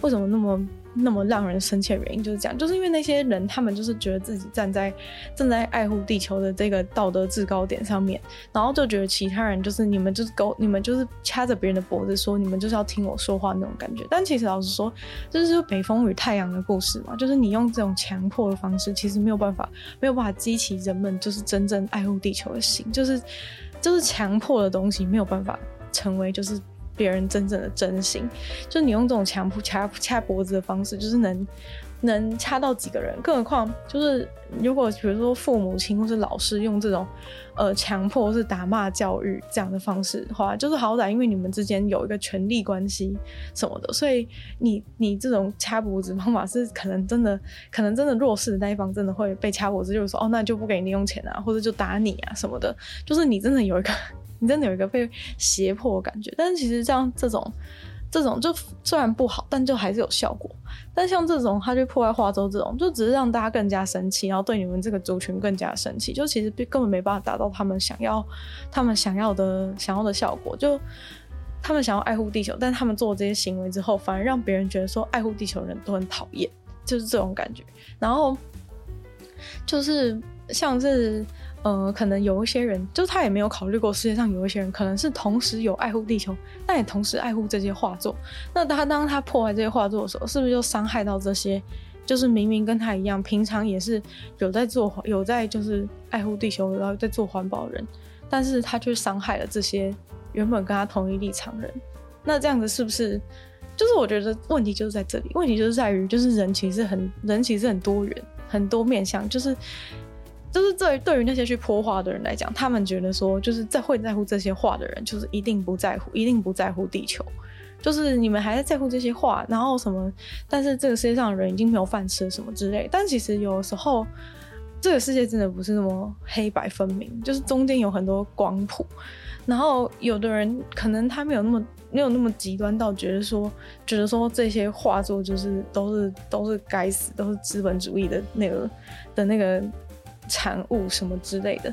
为什么那么那么让人生气的原因就是这样，就是因为那些人他们就是觉得自己站在正在爱护地球的这个道德制高点上面，然后就觉得其他人就是你们就是勾你们就是掐着别人的脖子说你们就是要听我说话那种感觉。但其实老实说，这就是北风与太阳的故事嘛，就是你用这种强迫的方式，其实没有办法没有办法激起人们就是真正爱护地球的心，就是就是强迫的东西没有办法成为就是。别人真正的真心，就你用这种强迫掐掐脖子的方式，就是能能掐到几个人？更何况，就是如果比如说父母亲或是老师用这种呃强迫或是打骂教育这样的方式的话，就是好歹因为你们之间有一个权力关系什么的，所以你你这种掐脖子方法是可能真的可能真的弱势的那一方真的会被掐脖子，就是说哦，那就不给你用钱啊，或者就打你啊什么的，就是你真的有一个。你真的有一个被胁迫的感觉，但是其实像这种，这种就虽然不好，但就还是有效果。但像这种，他去破坏画作这种，就只是让大家更加生气，然后对你们这个族群更加生气，就其实根本没办法达到他们想要、他们想要的、想要的效果。就他们想要爱护地球，但他们做这些行为之后，反而让别人觉得说爱护地球的人都很讨厌，就是这种感觉。然后就是像是。呃，可能有一些人，就他也没有考虑过世界上有一些人，可能是同时有爱护地球，但也同时爱护这些画作。那他当他破坏这些画作的时候，是不是就伤害到这些？就是明明跟他一样，平常也是有在做、有在就是爱护地球、然后在做环保人，但是他却伤害了这些原本跟他同一立场人。那这样子是不是？就是我觉得问题就是在这里，问题就是在于，就是人其实很人其实很多元，很多面向，就是。就是对对于那些去泼画的人来讲，他们觉得说，就是在会在乎这些画的人，就是一定不在乎，一定不在乎地球。就是你们还在在乎这些画，然后什么？但是这个世界上的人已经没有饭吃什么之类。但其实有时候，这个世界真的不是那么黑白分明，就是中间有很多光谱。然后有的人可能他没有那么没有那么极端到觉得说，觉得说这些画作就是都是都是该死，都是资本主义的那个的那个。产物什么之类的，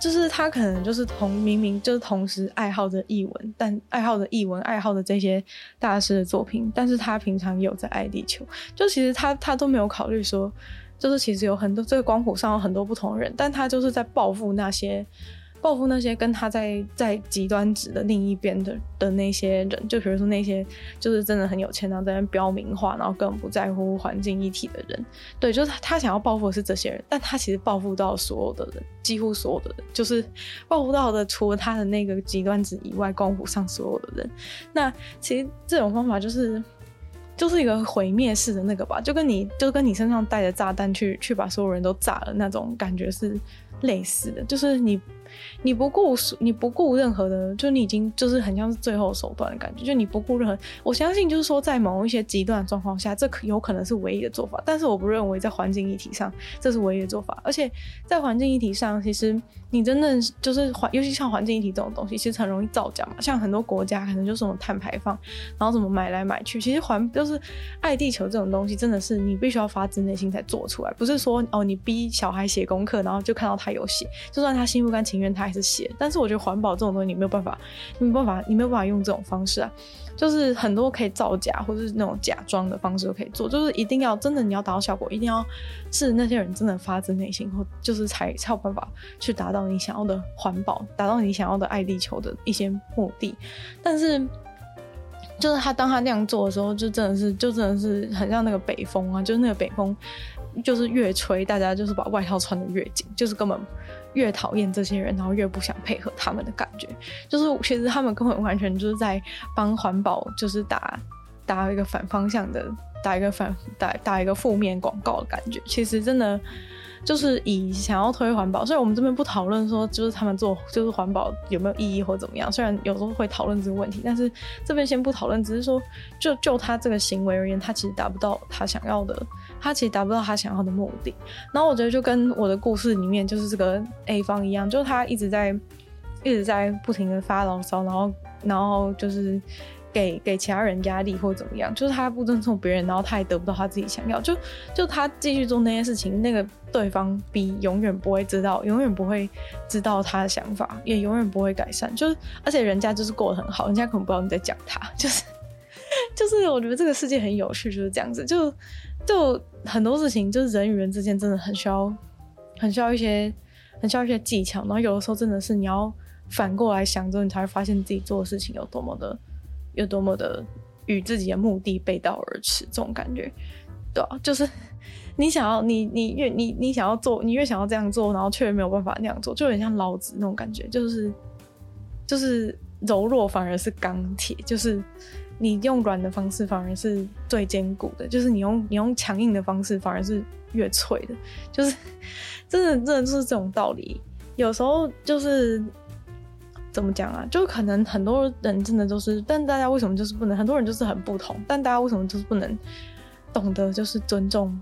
就是他可能就是同明明就是同时爱好着译文，但爱好着译文，爱好的这些大师的作品，但是他平常有在爱地球，就其实他他都没有考虑说，就是其实有很多这个光谱上有很多不同人，但他就是在报复那些。报复那些跟他在在极端值的另一边的的那些人，就比如说那些就是真的很有钱，然后在那标名化，然后根本不在乎环境议题的人。对，就是他，他想要报复的是这些人，但他其实报复到所有的人，几乎所有的人，就是报复到的除了他的那个极端值以外，光谱上所有的人。那其实这种方法就是就是一个毁灭式的那个吧，就跟你就跟你身上带着炸弹去去把所有人都炸了那种感觉是类似的，就是你。你不顾你不顾任何的，就你已经就是很像是最后手段的感觉，就你不顾任何。我相信就是说，在某一些极端的状况下，这可有可能是唯一的做法。但是我不认为在环境议题上这是唯一的做法。而且在环境议题上，其实你真的就是环，尤其像环境议题这种东西，其实很容易造假嘛。像很多国家可能就是什么碳排放，然后什么买来买去，其实环就是爱地球这种东西，真的是你必须要发自内心才做出来，不是说哦你逼小孩写功课，然后就看到他有写，就算他心不甘情愿，他还是写。但是我觉得环保这种东西，你没有办法，你没办法，你没有办法用这种方式啊。就是很多可以造假或者是那种假装的方式都可以做，就是一定要真的你要达到效果，一定要是那些人真的发自内心，或就是才才有办法去达到你想要的环保，达到你想要的爱地球的一些目的。但是，就是他当他那样做的时候，就真的是就真的是很像那个北风啊，就是那个北风。就是越吹，大家就是把外套穿得越紧，就是根本越讨厌这些人，然后越不想配合他们的感觉。就是其实他们根本完全就是在帮环保，就是打打一个反方向的，打一个反打打一个负面广告的感觉。其实真的。就是以想要推环保，所以我们这边不讨论说就是他们做就是环保有没有意义或怎么样。虽然有时候会讨论这个问题，但是这边先不讨论，只是说就就他这个行为而言，他其实达不到他想要的，他其实达不到他想要的目的。然后我觉得就跟我的故事里面就是这个 A 方一样，就是他一直在一直在不停的发牢骚，然后然后就是。给给其他人压力或怎么样，就是他不尊重别人，然后他也得不到他自己想要，就就他继续做那些事情，那个对方 B 永远不会知道，永远不会知道他的想法，也永远不会改善。就是而且人家就是过得很好，人家可能不知道你在讲他，就是就是我觉得这个世界很有趣，就是这样子，就就很多事情，就是人与人之间真的很需要，很需要一些很需要一些技巧，然后有的时候真的是你要反过来想之后，你才会发现自己做的事情有多么的。有多么的与自己的目的背道而驰，这种感觉，对啊，就是你想要你你越你你想要做，你越想要这样做，然后却没有办法那样做，就有点像老子那种感觉，就是就是柔弱反而是钢铁，就是你用软的方式反而是最坚固的，就是你用你用强硬的方式反而是越脆的，就是 真的真的就是这种道理，有时候就是。怎么讲啊？就可能很多人真的都是，但大家为什么就是不能？很多人就是很不同，但大家为什么就是不能懂得就是尊重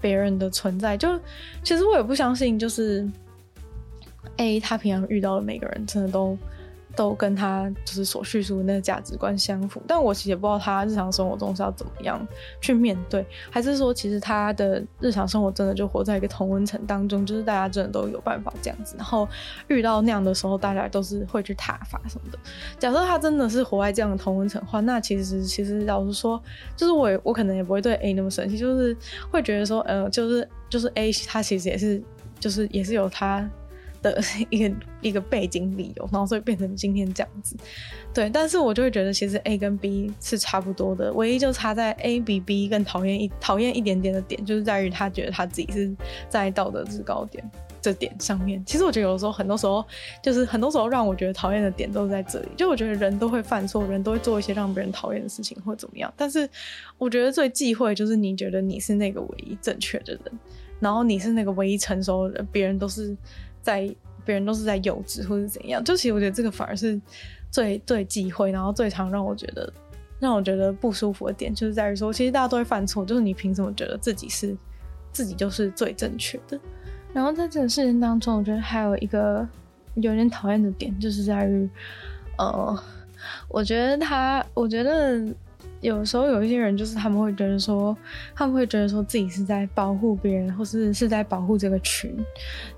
别人的存在？就其实我也不相信，就是 A 他平常遇到的每个人真的都。都跟他就是所叙述的那个价值观相符，但我其实也不知道他日常生活中是要怎么样去面对，还是说其实他的日常生活真的就活在一个同温层当中，就是大家真的都有办法这样子，然后遇到那样的时候，大家都是会去挞伐什么的。假设他真的是活在这样的同温层的话，那其实其实老实说，就是我我可能也不会对 A 那么生气，就是会觉得说，呃，就是就是 A 他其实也是就是也是有他。的 一个一个背景理由，然后所以变成今天这样子，对。但是我就会觉得，其实 A 跟 B 是差不多的，唯一就差在 A 比 B 更讨厌一讨厌一点点的点，就是在于他觉得他自己是在道德制高点这点上面。其实我觉得有的时候，很多时候就是很多时候让我觉得讨厌的点都是在这里。就我觉得人都会犯错，人都会做一些让别人讨厌的事情或怎么样。但是我觉得最忌讳就是你觉得你是那个唯一正确的人，然后你是那个唯一成熟的，别人都是。在别人都是在幼稚或者怎样，就其实我觉得这个反而是最最忌讳，然后最常让我觉得让我觉得不舒服的点，就是在于说，其实大家都会犯错，就是你凭什么觉得自己是自己就是最正确的？然后在这个事情当中，我觉得还有一个有点讨厌的点，就是在于，呃，我觉得他，我觉得。有时候有一些人，就是他们会觉得说，他们会觉得说自己是在保护别人，或是是在保护这个群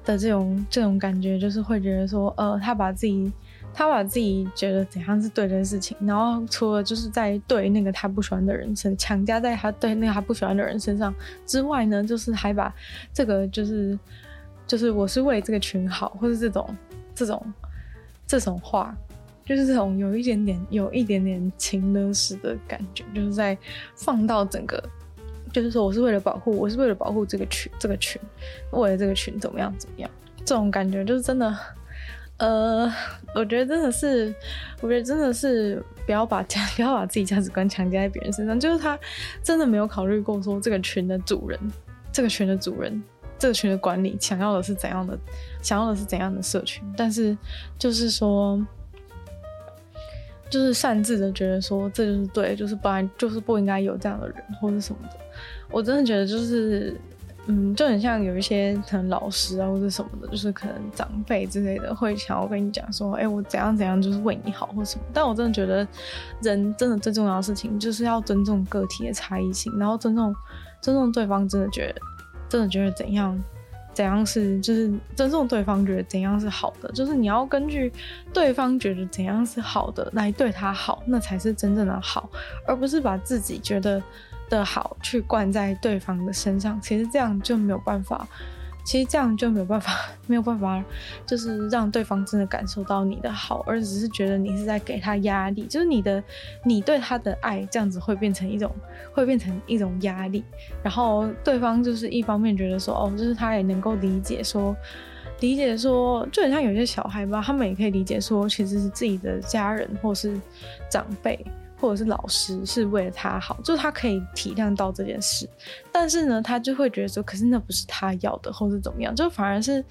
的这种这种感觉，就是会觉得说，呃，他把自己他把自己觉得怎样是对的事情，然后除了就是在对那个他不喜欢的人身强加在他对那个他不喜欢的人身上之外呢，就是还把这个就是就是我是为这个群好，或是这种这种这种话。就是这种有一点点、有一点点情勒式的感觉，就是在放到整个，就是说我是为了保护，我是为了保护这个群，这个群，为了这个群怎么样怎么样，这种感觉就是真的，呃，我觉得真的是，我觉得真的是不要把价，不要把自己价值观强加在别人身上，就是他真的没有考虑过说这个群的主人，这个群的主人，这个群的管理想要的是怎样的，想要的是怎样的社群，但是就是说。就是擅自的觉得说这就是对，就是不然就是不应该有这样的人或者什么的。我真的觉得就是，嗯，就很像有一些可能老师啊或者什么的，就是可能长辈之类的会想要跟你讲说，哎、我怎样怎样就是为你好或什么。但我真的觉得，人真的最重要的事情就是要尊重个体的差异性，然后尊重尊重对方。真的觉得，真的觉得怎样。怎样是就是尊重对方觉得怎样是好的，就是你要根据对方觉得怎样是好的来对他好，那才是真正的好，而不是把自己觉得的好去灌在对方的身上。其实这样就没有办法，其实这样就没有办法，没有办法，就是让对方真的感受到你的好，而只是觉得你是在给他压力，就是你的，你对他的爱这样子会变成一种，会变成一种压力，然后对方就是一方面觉得说，哦，就是他也能够理解说，理解说，就很像有些小孩吧，他们也可以理解说，其实是自己的家人或是长辈。或者是老师是为了他好，就是他可以体谅到这件事，但是呢，他就会觉得说，可是那不是他要的，或是怎么样，就反而是。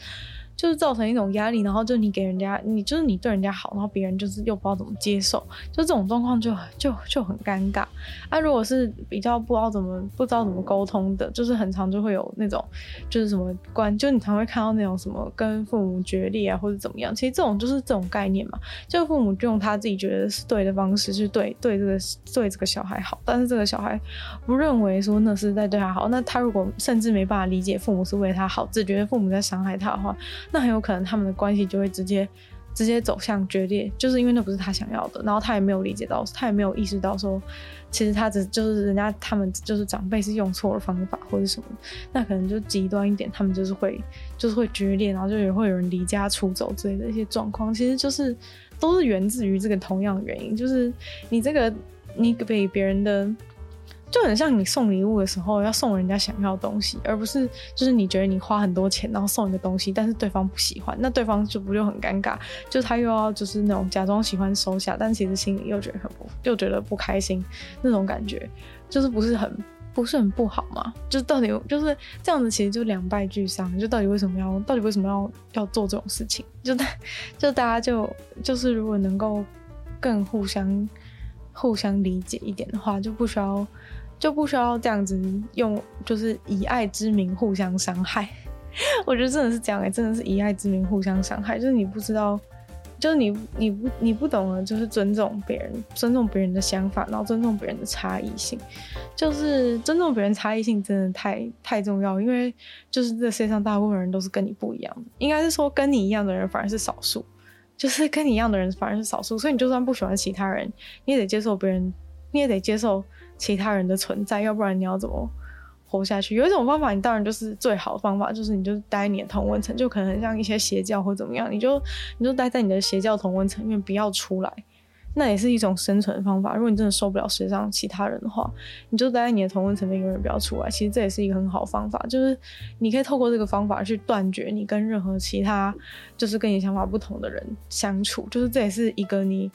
就是造成一种压力，然后就你给人家，你就是你对人家好，然后别人就是又不知道怎么接受，就这种状况就就就很尴尬。啊，如果是比较不知道怎么不知道怎么沟通的，就是很常就会有那种就是什么关，就你常会看到那种什么跟父母决裂啊，或者怎么样。其实这种就是这种概念嘛，就父母就用他自己觉得是对的方式去对对这个对这个小孩好，但是这个小孩不认为说那是在对他好，那他如果甚至没办法理解父母是为他好，只觉得父母在伤害他的话。那很有可能他们的关系就会直接直接走向决裂，就是因为那不是他想要的，然后他也没有理解到，他也没有意识到说，其实他只就是人家他们就是长辈是用错了方法或者什么，那可能就极端一点，他们就是会就是会决裂，然后就也会有人离家出走之类的一些状况，其实就是都是源自于这个同样的原因，就是你这个你给别人的。就很像你送礼物的时候要送人家想要的东西，而不是就是你觉得你花很多钱然后送一个东西，但是对方不喜欢，那对方就不就很尴尬？就他又要就是那种假装喜欢收下，但其实心里又觉得很不，又觉得不开心那种感觉，就是不是很不是很不好嘛？就到底就是这样子，其实就两败俱伤。就到底为什么要到底为什么要要做这种事情？就大 就大家就就是如果能够更互相互相理解一点的话，就不需要。就不需要这样子用，就是以爱之名互相伤害。我觉得真的是这样哎、真的是以爱之名互相伤害。就是你不知道，就是你你不你不懂得，就是尊重别人，尊重别人的想法，然后尊重别人的差异性。就是尊重别人差异性真的太太重要，因为就是这世界上大部分人都是跟你不一样的，应该是说跟你一样的人反而是少数，就是跟你一样的人反而是少数。所以你就算不喜欢其他人，你也得接受别人，你也得接受。其他人的存在，要不然你要怎么活下去？有一种方法，你当然就是最好的方法，就是你就待在你的同温层，就可能像一些邪教或怎么样，你就你就待在你的邪教同温层里面，不要出来，那也是一种生存方法。如果你真的受不了世界上其他人的话，你就待在你的同温层里面，永远不要出来。其实这也是一个很好方法，就是你可以透过这个方法去断绝你跟任何其他就是跟你想法不同的人相处，就是这也是一个你。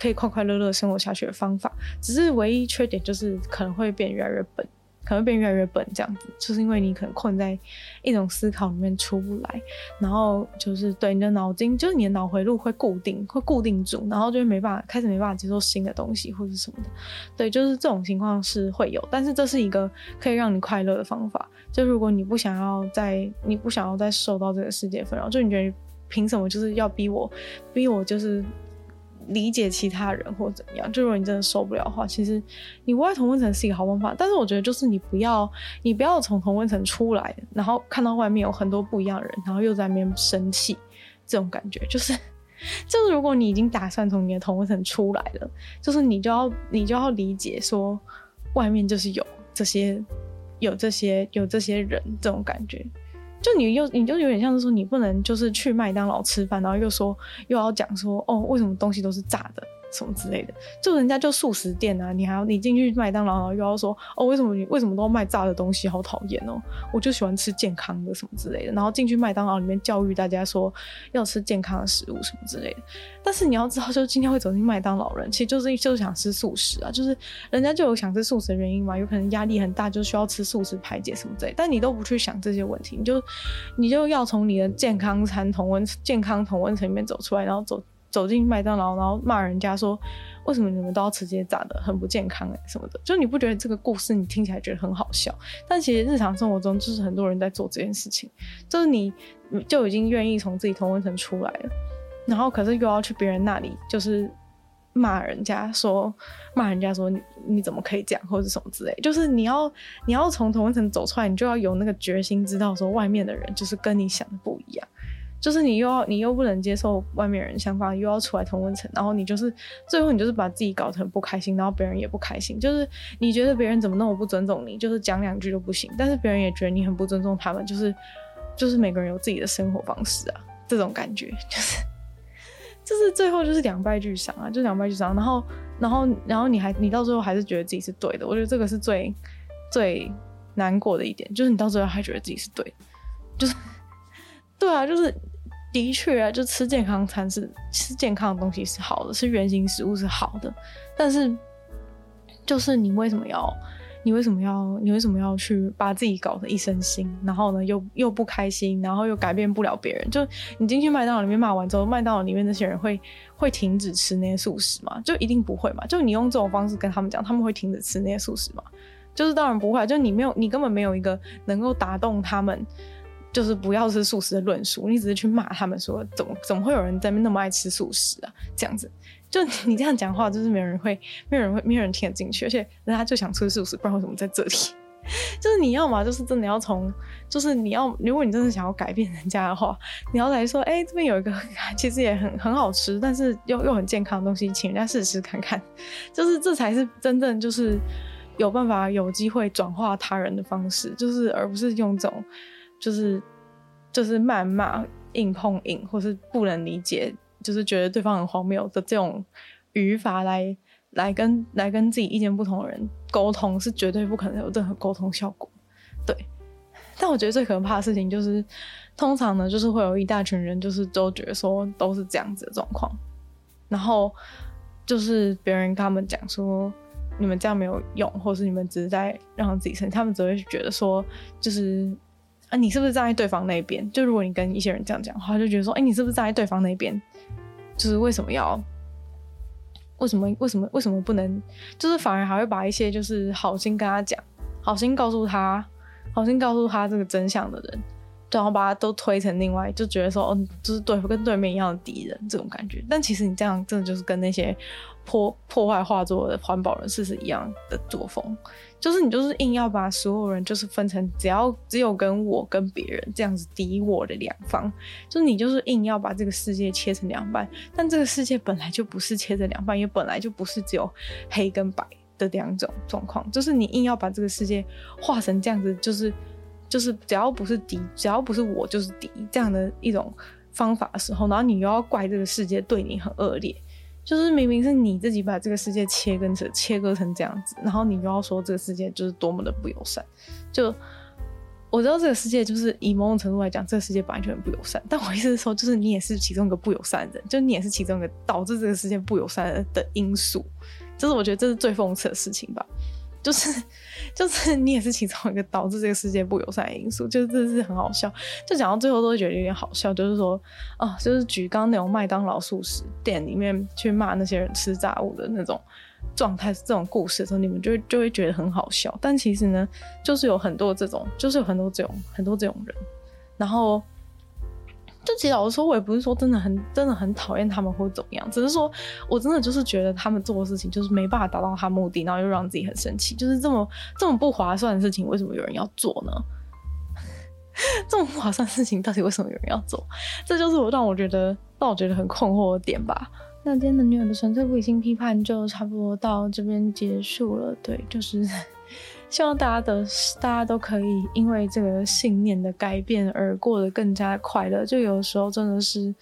可以快快乐乐生活下去的方法，只是唯一缺点就是可能会变越来越笨，可能变越来越笨这样子，就是因为你可能困在一种思考里面出不来，然后就是对你的脑筋，就是你的脑回路会固定，会固定住，然后就没办法开始没办法接受新的东西或者什么的，对，就是这种情况是会有，但是这是一个可以让你快乐的方法，就如果你不想要再你不想要再受到这个世界纷扰，就你觉得凭什么就是要逼我，逼我就是。理解其他人或怎样，就如果你真的受不了的话，其实你外同温层是一个好方法。但是我觉得，就是你不要，你不要从同温层出来，然后看到外面有很多不一样的人，然后又在那边生气，这种感觉就是，就是如果你已经打算从你的同温层出来了，就是你就要你就要理解说，外面就是有这些有这些有这些人这种感觉。就你又你就有点像是说，你不能就是去麦当劳吃饭，然后又说又要讲说哦，为什么东西都是炸的。什么之类的，就人家就素食店啊，你还要你进去麦当劳，又要说哦，为什么你为什么都要卖炸的东西，好讨厌哦！我就喜欢吃健康的什么之类的，然后进去麦当劳里面教育大家说要吃健康的食物什么之类的。但是你要知道，就今天会走进麦当劳人，其实就是就是想吃素食啊，就是人家就有想吃素食的原因嘛，有可能压力很大，就需要吃素食排解什么之类。但你都不去想这些问题，你就你就要从你的健康餐同温健康同温层里面走出来，然后走。走进麦当劳，然后骂人家说：“为什么你们都要吃这些炸的，很不健康哎什么的。”就你不觉得这个故事你听起来觉得很好笑？但其实日常生活中就是很多人在做这件事情，就是你就已经愿意从自己同温层出来了，然后可是又要去别人那里，就是骂人家说骂人家说你你怎么可以这样，或者什么之类，就是你要你要从同温层走出来，你就要有那个决心，知道说外面的人就是跟你想的不一样。就是你又要你又不能接受外面人想法，又要出来同温层，然后你就是最后你就是把自己搞成不开心，然后别人也不开心。就是你觉得别人怎么那么不尊重你，就是讲两句都不行，但是别人也觉得你很不尊重他们，就是就是每个人有自己的生活方式啊，这种感觉就是就是最后就是两败俱伤啊，就两败俱伤。然后然后然后你还你到最后还是觉得自己是对的，我觉得这个是最最难过的一点，就是你到最后还觉得自己是对，就是 对啊，就是。的确啊，就吃健康餐是吃健康的东西是好的，吃原型食物是好的，但是就是你为什么要，你为什么要，你为什么要去把自己搞得一身腥，然后呢又又不开心，然后又改变不了别人？就你进去麦当劳里面骂完之后，麦当劳里面那些人会会停止吃那些素食吗？就一定不会嘛？就你用这种方式跟他们讲，他们会停止吃那些素食吗？就是当然不会，就你没有，你根本没有一个能够打动他们。就是不要吃素食的论述，你只是去骂他们说怎么怎么会有人在那那么爱吃素食啊？这样子，就你这样讲话，就是没有人会，没有人会，没有人听得进去，而且人家就想吃素食，不然为什么在这里？就是你要嘛，就是真的要从，就是你要，如果你真的想要改变人家的话，你要来说，哎、欸，这边有一个 其实也很很好吃，但是又又很健康的东西，请人家试试看看，就是这才是真正就是有办法有机会转化他人的方式，就是而不是用这种。就是就是谩骂、硬碰硬，或是不能理解，就是觉得对方很荒谬的这种语法来来跟来跟自己意见不同的人沟通，是绝对不可能有任何沟通效果。对，但我觉得最可怕的事情就是，通常呢，就是会有一大群人，就是都觉得说都是这样子的状况，然后就是别人跟他们讲说你们这样没有用，或是你们只是在让自己生气，他们只会觉得说就是。啊，你是不是站在对方那边？就如果你跟一些人这样讲话，就觉得说，哎、你是不是站在对方那边？就是为什么要？为什么？为什么？为什么不能？就是反而还会把一些就是好心跟他讲，好心告诉他，好心告诉他这个真相的人，然后把他都推成另外，就觉得说，哦，就是对，跟对面一样的敌人这种感觉。但其实你这样真的就是跟那些破破坏画作的环保人士是一样的作风。就是你就是硬要把所有人就是分成只要只有跟我跟别人这样子敌我的两方，就是你就是硬要把这个世界切成两半，但这个世界本来就不是切成两半，也本来就不是只有黑跟白的两种状况，就是你硬要把这个世界画成这样子，就是就是只要不是敌，只要不是我就是敌这样的一种方法的时候，然后你又要怪这个世界对你很恶劣。就是明明是你自己把这个世界切割成切割成这样子，然后你又要说这个世界就是多么的不友善。就我知道这个世界就是以某种程度来讲，这个世界本来就很不友善。但我意思是说，就是你也是其中一个不友善的人，就你也是其中一个导致这个世界不友善的因素。这是我觉得这是最讽刺的事情吧。就是，就是你也是其中一个导致这个世界不友善的因素，就是这是很好笑。就讲到最后都会觉得有点好笑，就是说，哦，就是举刚刚那种麦当劳速食店里面去骂那些人吃炸物的那种状态，这种故事的时候，你们就就会觉得很好笑。但其实呢，就是有很多这种，就是有很多这种很多这种人，然后。就其实老实说，我也不是说真的很真的很讨厌他们或怎么样，只是说我真的就是觉得他们做的事情就是没办法达到他目的，然后又让自己很生气，就是这么这么不划算的事情，为什么有人要做呢？这么不划算的事情，到底为什么有人要做？这就是我让我觉得让我觉得很困惑的点吧。那今天的女友的纯粹不理性批判就差不多到这边结束了。对，就是。希望大家的大家都可以因为这个信念的改变而过得更加快乐。就有时候真的是，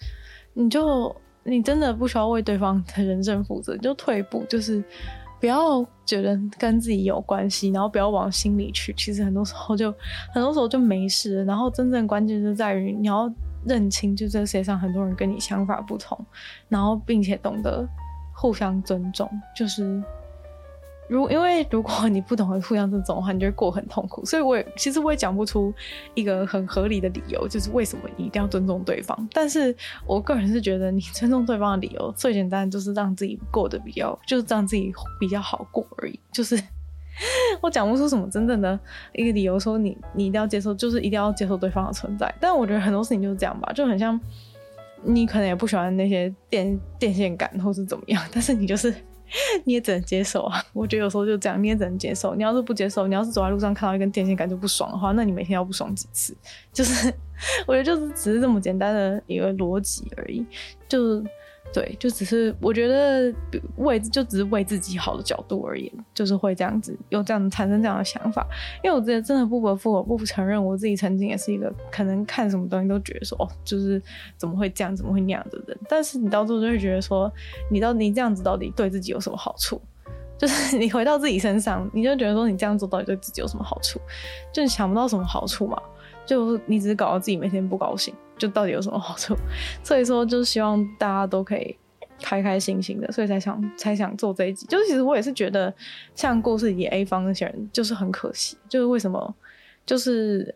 你就你真的不需要为对方的人生负责，你就退一步，就是不要觉得跟自己有关系，然后不要往心里去。其实很多时候就很多时候就没事。然后真正关键就在于你要认清，就这世界上很多人跟你想法不同，然后并且懂得互相尊重，就是。如因为如果你不懂得互相尊重的话，你就会过很痛苦。所以我也其实我也讲不出一个很合理的理由，就是为什么你一定要尊重对方。但是我个人是觉得，你尊重对方的理由最简单，就是让自己过得比较，就是让自己比较好过而已。就是 我讲不出什么真正的一个理由，说你你一定要接受，就是一定要接受对方的存在。但我觉得很多事情就是这样吧，就很像你可能也不喜欢那些电电线杆或是怎么样，但是你就是。你也只能接受啊！我觉得有时候就这样，你也只能接受。你要是不接受，你要是走在路上看到一根电线杆就不爽的话，那你每天要不爽几次？就是 我觉得就是只是这么简单的一个逻辑而已。就对，就只是我觉得为就只是为自己好的角度而言，就是会这样子有这样产生这样的想法。因为我觉得真的不得不我不承认，我自己曾经也是一个可能看什么东西都觉得说哦，就是怎么会这样，怎么会那样的人。但是你到最后就会觉得说，你到你这样子到底对自己有什么好处？就是你回到自己身上，你就觉得说你这样做到底对自己有什么好处？就想不到什么好处嘛。就你只是搞到自己每天不高兴，就到底有什么好处？所以说，就是希望大家都可以开开心心的，所以才想才想做这一集。就是其实我也是觉得，像故事里 A 方那些人，就是很可惜，就是为什么，就是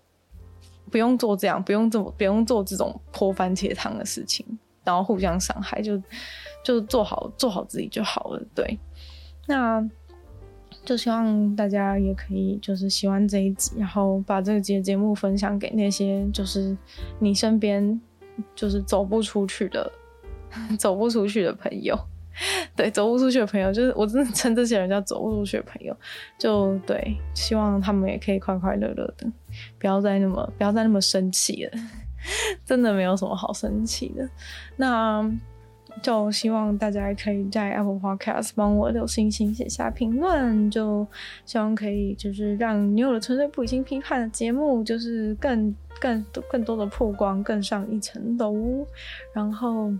不用做这样，不用这么，不用做这种泼番茄汤的事情，然后互相伤害，就就做好做好自己就好了。对，那。就希望大家也可以就是喜欢这一集，然后把这个节节目分享给那些就是你身边就是走不出去的 走不出去的朋友，对，走不出去的朋友，就是我真的称这些人叫走不出去的朋友，就对，希望他们也可以快快乐乐的，不要再那么不要再那么生气了，真的没有什么好生气的，那。就希望大家可以在 Apple Podcast 帮我留星星、写下评论，就希望可以就是让女友的纯粹不理性批判的节目就是更更更多的曝光，更上一层楼，然后。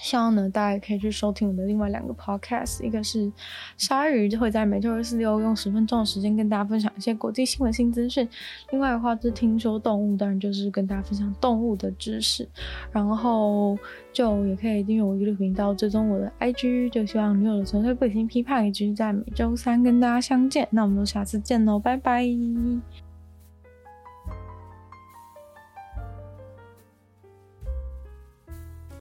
希望呢，大家也可以去收听我的另外两个 podcast，一个是《鲨鱼》，就会在每周二、四、六用十分钟的时间跟大家分享一些国际新闻、新资讯；另外的话，就是听说动物，当然就是跟大家分享动物的知识。然后就也可以订阅我 YouTube 频道，追踪我的 IG。就希望女友的纯粹不理性批判，也继续在每周三跟大家相见。那我们就下次见喽，拜拜。